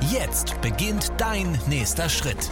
Jetzt beginnt dein nächster Schritt.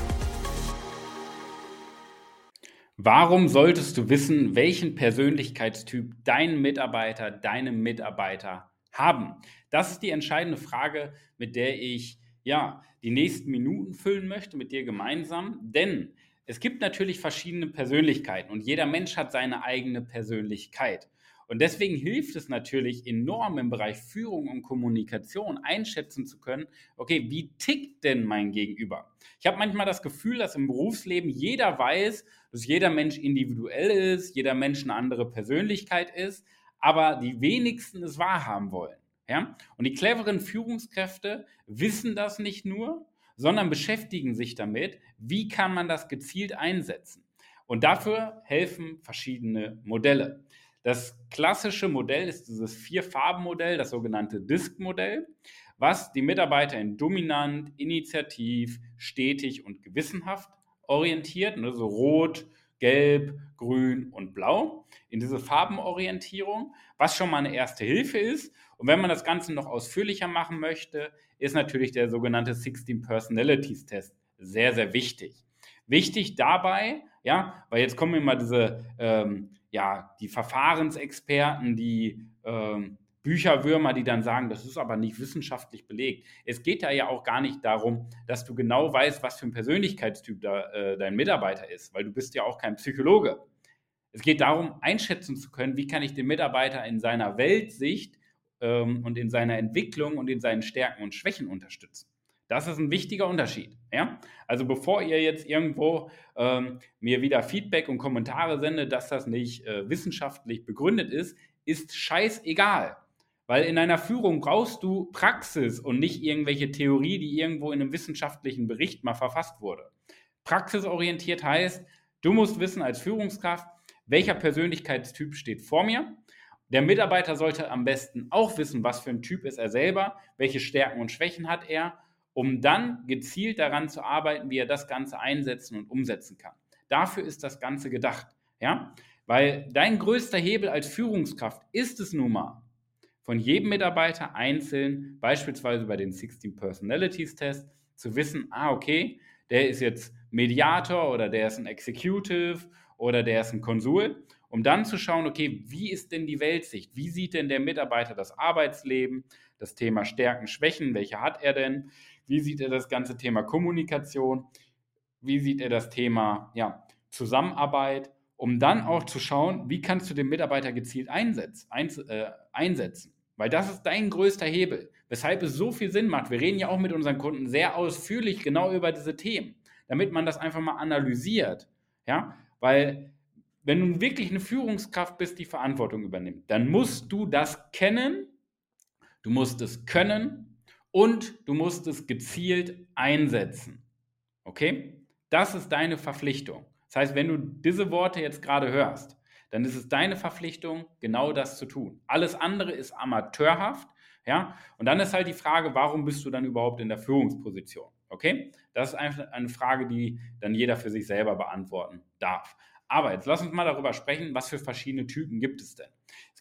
Warum solltest du wissen, welchen Persönlichkeitstyp dein Mitarbeiter, deine Mitarbeiter haben? Das ist die entscheidende Frage, mit der ich ja die nächsten Minuten füllen möchte mit dir gemeinsam, denn es gibt natürlich verschiedene Persönlichkeiten und jeder Mensch hat seine eigene Persönlichkeit. Und deswegen hilft es natürlich enorm im Bereich Führung und Kommunikation einschätzen zu können, okay, wie tickt denn mein Gegenüber? Ich habe manchmal das Gefühl, dass im Berufsleben jeder weiß, dass jeder Mensch individuell ist, jeder Mensch eine andere Persönlichkeit ist, aber die wenigsten es wahrhaben wollen. Ja? Und die cleveren Führungskräfte wissen das nicht nur, sondern beschäftigen sich damit, wie kann man das gezielt einsetzen. Und dafür helfen verschiedene Modelle. Das klassische Modell ist dieses Vier-Farben-Modell, das sogenannte DISC-Modell, was die Mitarbeiter in dominant, initiativ, stetig und gewissenhaft orientiert, also rot, gelb, grün und blau, in diese Farbenorientierung, was schon mal eine erste Hilfe ist. Und wenn man das Ganze noch ausführlicher machen möchte, ist natürlich der sogenannte 16 Personalities Test sehr, sehr wichtig. Wichtig dabei, ja, weil jetzt kommen immer diese, ähm, ja, die Verfahrensexperten, die ähm, Bücherwürmer, die dann sagen, das ist aber nicht wissenschaftlich belegt. Es geht da ja auch gar nicht darum, dass du genau weißt, was für ein Persönlichkeitstyp da, äh, dein Mitarbeiter ist, weil du bist ja auch kein Psychologe. Es geht darum, einschätzen zu können, wie kann ich den Mitarbeiter in seiner Weltsicht ähm, und in seiner Entwicklung und in seinen Stärken und Schwächen unterstützen. Das ist ein wichtiger Unterschied. Ja? Also bevor ihr jetzt irgendwo ähm, mir wieder Feedback und Kommentare sendet, dass das nicht äh, wissenschaftlich begründet ist, ist scheißegal. Weil in einer Führung brauchst du Praxis und nicht irgendwelche Theorie, die irgendwo in einem wissenschaftlichen Bericht mal verfasst wurde. Praxisorientiert heißt, du musst wissen als Führungskraft, welcher Persönlichkeitstyp steht vor mir. Der Mitarbeiter sollte am besten auch wissen, was für ein Typ ist er selber, welche Stärken und Schwächen hat er, um dann gezielt daran zu arbeiten, wie er das Ganze einsetzen und umsetzen kann. Dafür ist das Ganze gedacht. Ja? Weil dein größter Hebel als Führungskraft ist es nun mal, von jedem Mitarbeiter einzeln, beispielsweise bei den 16 Personalities Test, zu wissen, ah, okay, der ist jetzt Mediator oder der ist ein Executive oder der ist ein Konsul, um dann zu schauen, okay, wie ist denn die Weltsicht? Wie sieht denn der Mitarbeiter das Arbeitsleben, das Thema Stärken, Schwächen, welche hat er denn? Wie sieht er das ganze Thema Kommunikation? Wie sieht er das Thema ja, Zusammenarbeit? um dann auch zu schauen, wie kannst du den Mitarbeiter gezielt einsetz, ein, äh, einsetzen. Weil das ist dein größter Hebel, weshalb es so viel Sinn macht. Wir reden ja auch mit unseren Kunden sehr ausführlich genau über diese Themen, damit man das einfach mal analysiert. Ja, weil wenn du wirklich eine Führungskraft bist, die Verantwortung übernimmt, dann musst du das kennen, du musst es können und du musst es gezielt einsetzen. Okay? Das ist deine Verpflichtung. Das heißt, wenn du diese Worte jetzt gerade hörst, dann ist es deine Verpflichtung, genau das zu tun. Alles andere ist amateurhaft, ja. Und dann ist halt die Frage, warum bist du dann überhaupt in der Führungsposition? Okay? Das ist einfach eine Frage, die dann jeder für sich selber beantworten darf. Aber jetzt lass uns mal darüber sprechen, was für verschiedene Typen gibt es denn?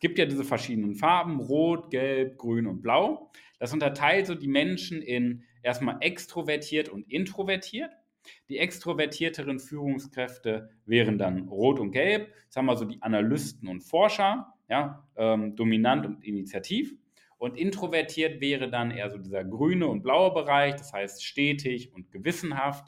Gibt ja diese verschiedenen Farben, Rot, Gelb, Grün und Blau. Das unterteilt so die Menschen in erstmal extrovertiert und introvertiert. Die extrovertierteren Führungskräfte wären dann rot und gelb. Das haben wir so die Analysten und Forscher, ja, ähm, dominant und initiativ. Und introvertiert wäre dann eher so dieser grüne und blaue Bereich, das heißt stetig und gewissenhaft.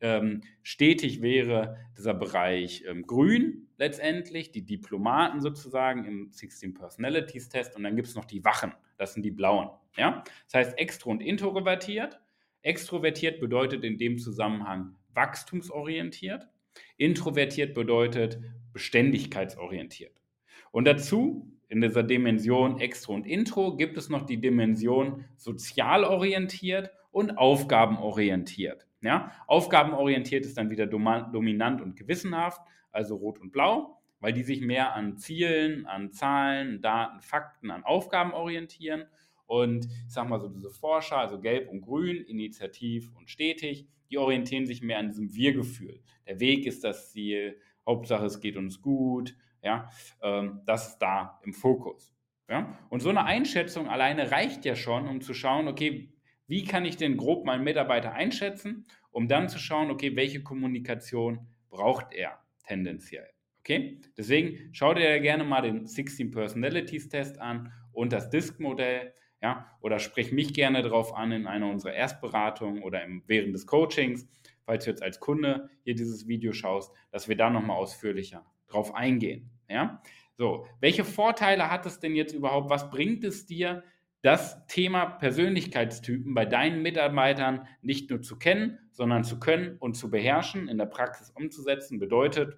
Ähm, stetig wäre dieser Bereich ähm, grün letztendlich, die Diplomaten sozusagen im 16 Personalities Test. Und dann gibt es noch die Wachen, das sind die blauen. Ja? Das heißt extro und introvertiert. Extrovertiert bedeutet in dem Zusammenhang wachstumsorientiert. Introvertiert bedeutet beständigkeitsorientiert. Und dazu, in dieser Dimension Extro und Intro, gibt es noch die Dimension sozial orientiert und aufgabenorientiert. Ja? Aufgabenorientiert ist dann wieder dominant und gewissenhaft, also rot und blau, weil die sich mehr an Zielen, an Zahlen, Daten, Fakten, an Aufgaben orientieren. Und ich sag mal so, diese Forscher, also gelb und grün, initiativ und stetig, die orientieren sich mehr an diesem Wir-Gefühl. Der Weg ist das Ziel, Hauptsache es geht uns gut, ja, ähm, das ist da im Fokus. Ja? Und so eine Einschätzung alleine reicht ja schon, um zu schauen, okay, wie kann ich denn grob meinen Mitarbeiter einschätzen, um dann zu schauen, okay, welche Kommunikation braucht er tendenziell. Okay? Deswegen schau dir gerne mal den 16 Personalities Test an und das Disk-Modell. Ja, oder sprich mich gerne darauf an in einer unserer Erstberatungen oder im, während des Coachings, falls du jetzt als Kunde hier dieses Video schaust, dass wir da nochmal ausführlicher drauf eingehen. Ja? So, welche Vorteile hat es denn jetzt überhaupt? Was bringt es dir, das Thema Persönlichkeitstypen bei deinen Mitarbeitern nicht nur zu kennen, sondern zu können und zu beherrschen, in der Praxis umzusetzen, bedeutet,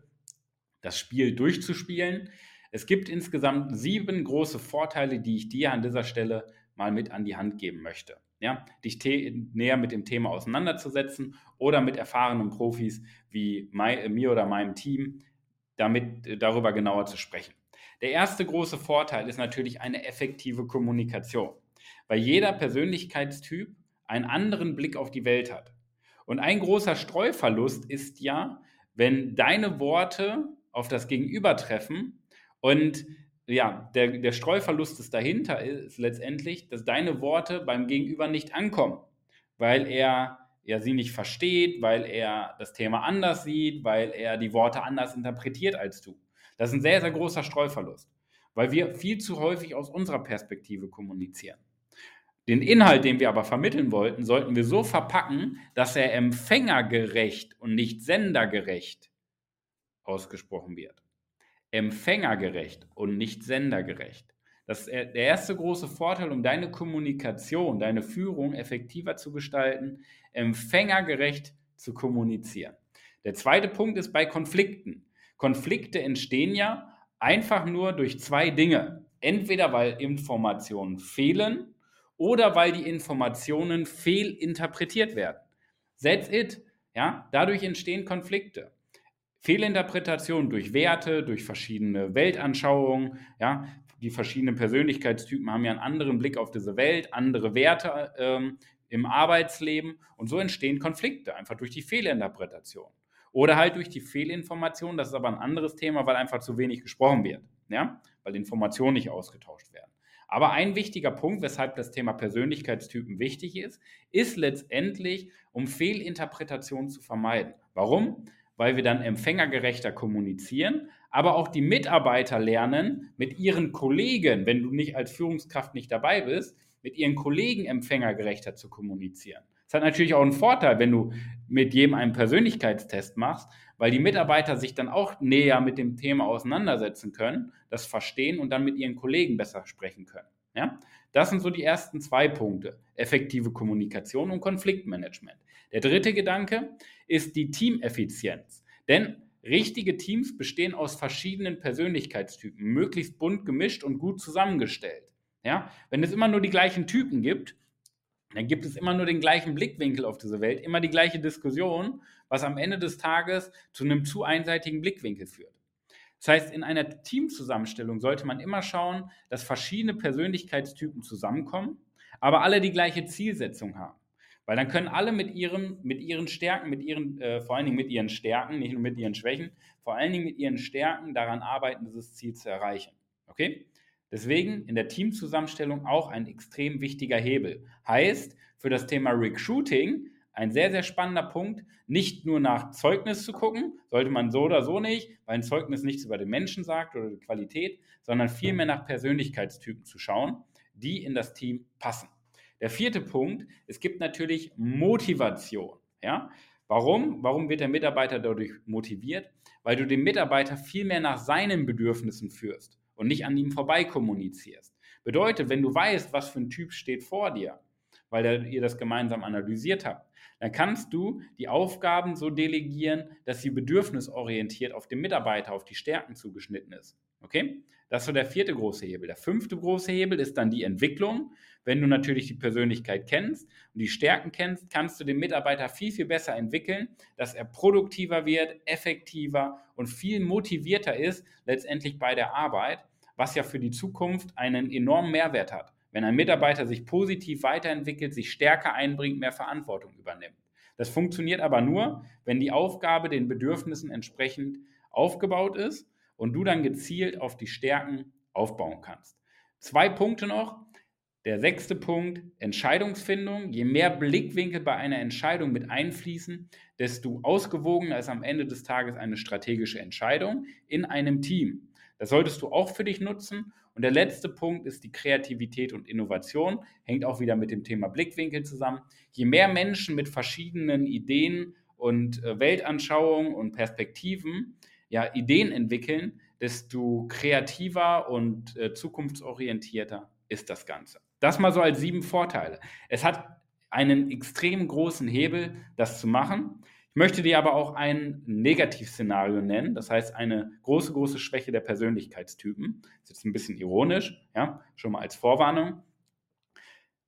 das Spiel durchzuspielen. Es gibt insgesamt sieben große Vorteile, die ich dir an dieser Stelle mal mit an die Hand geben möchte. Ja, dich näher mit dem Thema auseinanderzusetzen oder mit erfahrenen Profis wie mir oder meinem Team damit äh, darüber genauer zu sprechen. Der erste große Vorteil ist natürlich eine effektive Kommunikation, weil jeder Persönlichkeitstyp einen anderen Blick auf die Welt hat. Und ein großer Streuverlust ist ja, wenn deine Worte auf das Gegenüber treffen und ja, der, der Streuverlust ist dahinter ist letztendlich, dass deine Worte beim Gegenüber nicht ankommen, weil er ja sie nicht versteht, weil er das Thema anders sieht, weil er die Worte anders interpretiert als du. Das ist ein sehr, sehr großer Streuverlust, weil wir viel zu häufig aus unserer Perspektive kommunizieren. Den Inhalt, den wir aber vermitteln wollten, sollten wir so verpacken, dass er empfängergerecht und nicht sendergerecht ausgesprochen wird. Empfängergerecht und nicht sendergerecht. Das ist der erste große Vorteil, um deine Kommunikation, deine Führung effektiver zu gestalten, empfängergerecht zu kommunizieren. Der zweite Punkt ist bei Konflikten. Konflikte entstehen ja einfach nur durch zwei Dinge. Entweder weil Informationen fehlen oder weil die Informationen fehlinterpretiert werden. That's it. Ja, dadurch entstehen Konflikte. Fehlinterpretation durch Werte, durch verschiedene Weltanschauungen, ja, die verschiedenen Persönlichkeitstypen haben ja einen anderen Blick auf diese Welt, andere Werte ähm, im Arbeitsleben und so entstehen Konflikte, einfach durch die Fehlinterpretation. Oder halt durch die Fehlinformation, das ist aber ein anderes Thema, weil einfach zu wenig gesprochen wird, ja? weil Informationen nicht ausgetauscht werden. Aber ein wichtiger Punkt, weshalb das Thema Persönlichkeitstypen wichtig ist, ist letztendlich, um Fehlinterpretationen zu vermeiden. Warum? Weil wir dann empfängergerechter kommunizieren, aber auch die Mitarbeiter lernen, mit ihren Kollegen, wenn du nicht als Führungskraft nicht dabei bist, mit ihren Kollegen empfängergerechter zu kommunizieren. Das hat natürlich auch einen Vorteil, wenn du mit jedem einen Persönlichkeitstest machst, weil die Mitarbeiter sich dann auch näher mit dem Thema auseinandersetzen können, das verstehen und dann mit ihren Kollegen besser sprechen können. Ja? Das sind so die ersten zwei Punkte. Effektive Kommunikation und Konfliktmanagement. Der dritte Gedanke ist die Teameffizienz. Denn richtige Teams bestehen aus verschiedenen Persönlichkeitstypen, möglichst bunt gemischt und gut zusammengestellt. Ja? Wenn es immer nur die gleichen Typen gibt, dann gibt es immer nur den gleichen Blickwinkel auf diese Welt, immer die gleiche Diskussion, was am Ende des Tages zu einem zu einseitigen Blickwinkel führt. Das heißt, in einer Teamzusammenstellung sollte man immer schauen, dass verschiedene Persönlichkeitstypen zusammenkommen, aber alle die gleiche Zielsetzung haben. Weil dann können alle mit ihren, mit ihren Stärken, mit ihren, äh, vor allen Dingen mit ihren Stärken, nicht nur mit ihren Schwächen, vor allen Dingen mit ihren Stärken daran arbeiten, dieses Ziel zu erreichen. Okay? Deswegen in der Teamzusammenstellung auch ein extrem wichtiger Hebel. Heißt, für das Thema Recruiting ein sehr, sehr spannender Punkt, nicht nur nach Zeugnis zu gucken, sollte man so oder so nicht, weil ein Zeugnis nichts über den Menschen sagt oder die Qualität, sondern vielmehr nach Persönlichkeitstypen zu schauen, die in das Team passen. Der vierte Punkt, es gibt natürlich Motivation. Ja? Warum? Warum wird der Mitarbeiter dadurch motiviert? Weil du den Mitarbeiter viel mehr nach seinen Bedürfnissen führst und nicht an ihm vorbei kommunizierst. Bedeutet, wenn du weißt, was für ein Typ steht vor dir, weil ihr das gemeinsam analysiert habt, dann kannst du die Aufgaben so delegieren, dass sie bedürfnisorientiert auf den Mitarbeiter, auf die Stärken zugeschnitten ist. Okay? Das ist so der vierte große Hebel. Der fünfte große Hebel ist dann die Entwicklung, wenn du natürlich die Persönlichkeit kennst und die Stärken kennst, kannst du den Mitarbeiter viel, viel besser entwickeln, dass er produktiver wird, effektiver und viel motivierter ist, letztendlich bei der Arbeit, was ja für die Zukunft einen enormen Mehrwert hat. Wenn ein Mitarbeiter sich positiv weiterentwickelt, sich stärker einbringt, mehr Verantwortung übernimmt. Das funktioniert aber nur, wenn die Aufgabe den Bedürfnissen entsprechend aufgebaut ist und du dann gezielt auf die Stärken aufbauen kannst. Zwei Punkte noch. Der sechste Punkt, Entscheidungsfindung. Je mehr Blickwinkel bei einer Entscheidung mit einfließen, desto ausgewogener ist am Ende des Tages eine strategische Entscheidung in einem Team. Das solltest du auch für dich nutzen. Und der letzte Punkt ist die Kreativität und Innovation. Hängt auch wieder mit dem Thema Blickwinkel zusammen. Je mehr Menschen mit verschiedenen Ideen und äh, Weltanschauungen und Perspektiven ja, Ideen entwickeln, desto kreativer und äh, zukunftsorientierter ist das Ganze. Das mal so als sieben Vorteile. Es hat einen extrem großen Hebel, das zu machen. Ich möchte dir aber auch ein Negativszenario nennen, das heißt eine große, große Schwäche der Persönlichkeitstypen. Das ist jetzt ein bisschen ironisch, ja, schon mal als Vorwarnung.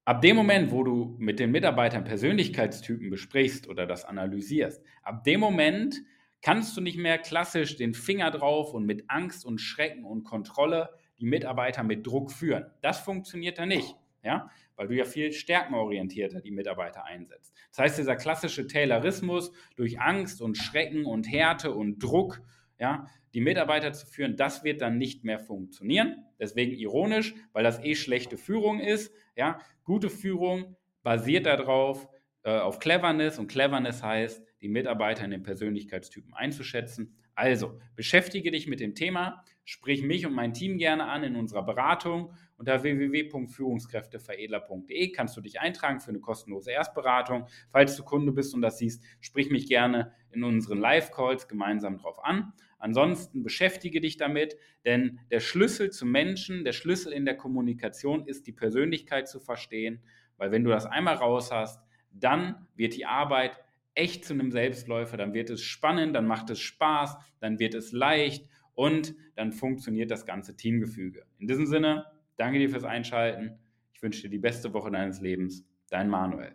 Ab dem Moment, wo du mit den Mitarbeitern Persönlichkeitstypen besprichst oder das analysierst, ab dem Moment kannst du nicht mehr klassisch den Finger drauf und mit Angst und Schrecken und Kontrolle die Mitarbeiter mit Druck führen. Das funktioniert da nicht, ja, weil du ja viel stärkenorientierter die Mitarbeiter einsetzt. Das heißt, dieser klassische Taylorismus durch Angst und Schrecken und Härte und Druck, ja, die Mitarbeiter zu führen, das wird dann nicht mehr funktionieren. Deswegen ironisch, weil das eh schlechte Führung ist, ja, gute Führung basiert darauf, äh, auf Cleverness und Cleverness heißt, die Mitarbeiter in den Persönlichkeitstypen einzuschätzen. Also, beschäftige dich mit dem Thema, sprich mich und mein Team gerne an in unserer Beratung. Unter www.führungskräfteveredler.de kannst du dich eintragen für eine kostenlose Erstberatung. Falls du Kunde bist und das siehst, sprich mich gerne in unseren Live-Calls gemeinsam drauf an. Ansonsten beschäftige dich damit, denn der Schlüssel zum Menschen, der Schlüssel in der Kommunikation ist die Persönlichkeit zu verstehen, weil wenn du das einmal raus hast, dann wird die Arbeit echt zu einem Selbstläufer, dann wird es spannend, dann macht es Spaß, dann wird es leicht und dann funktioniert das ganze Teamgefüge. In diesem Sinne, danke dir fürs Einschalten. Ich wünsche dir die beste Woche deines Lebens. Dein Manuel.